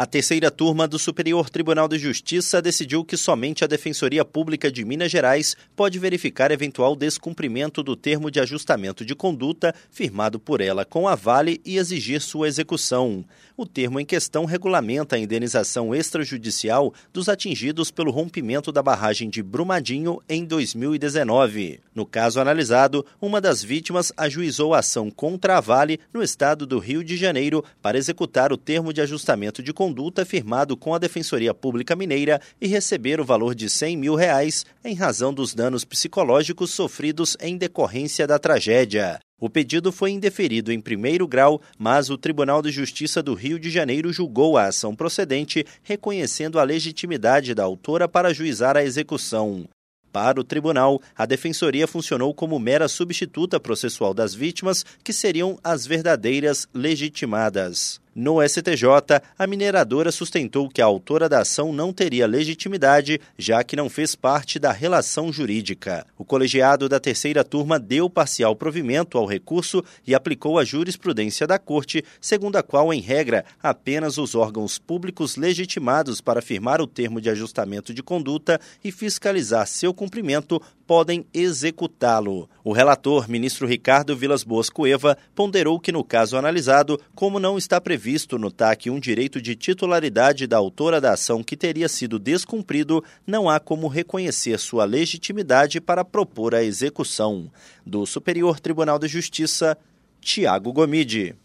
A terceira turma do Superior Tribunal de Justiça decidiu que somente a Defensoria Pública de Minas Gerais pode verificar eventual descumprimento do termo de ajustamento de conduta firmado por ela com a Vale e exigir sua execução. O termo em questão regulamenta a indenização extrajudicial dos atingidos pelo rompimento da barragem de Brumadinho em 2019. No caso analisado, uma das vítimas ajuizou a ação contra a Vale no estado do Rio de Janeiro para executar o termo de ajustamento de conduta conduta firmado com a Defensoria Pública Mineira e receber o valor de 100 mil reais em razão dos danos psicológicos sofridos em decorrência da tragédia. O pedido foi indeferido em primeiro grau, mas o Tribunal de Justiça do Rio de Janeiro julgou a ação procedente, reconhecendo a legitimidade da autora para juizar a execução. Para o tribunal, a defensoria funcionou como mera substituta processual das vítimas, que seriam as verdadeiras legitimadas. No STJ, a mineradora sustentou que a autora da ação não teria legitimidade, já que não fez parte da relação jurídica. O colegiado da terceira turma deu parcial provimento ao recurso e aplicou a jurisprudência da Corte, segundo a qual, em regra, apenas os órgãos públicos legitimados para firmar o termo de ajustamento de conduta e fiscalizar seu cumprimento podem executá-lo. O relator, ministro Ricardo Vilas Boas Cueva, ponderou que no caso analisado, como não está previsto no TAC um direito de titularidade da autora da ação que teria sido descumprido, não há como reconhecer sua legitimidade para propor a execução. Do Superior Tribunal de Justiça, Tiago Gomide.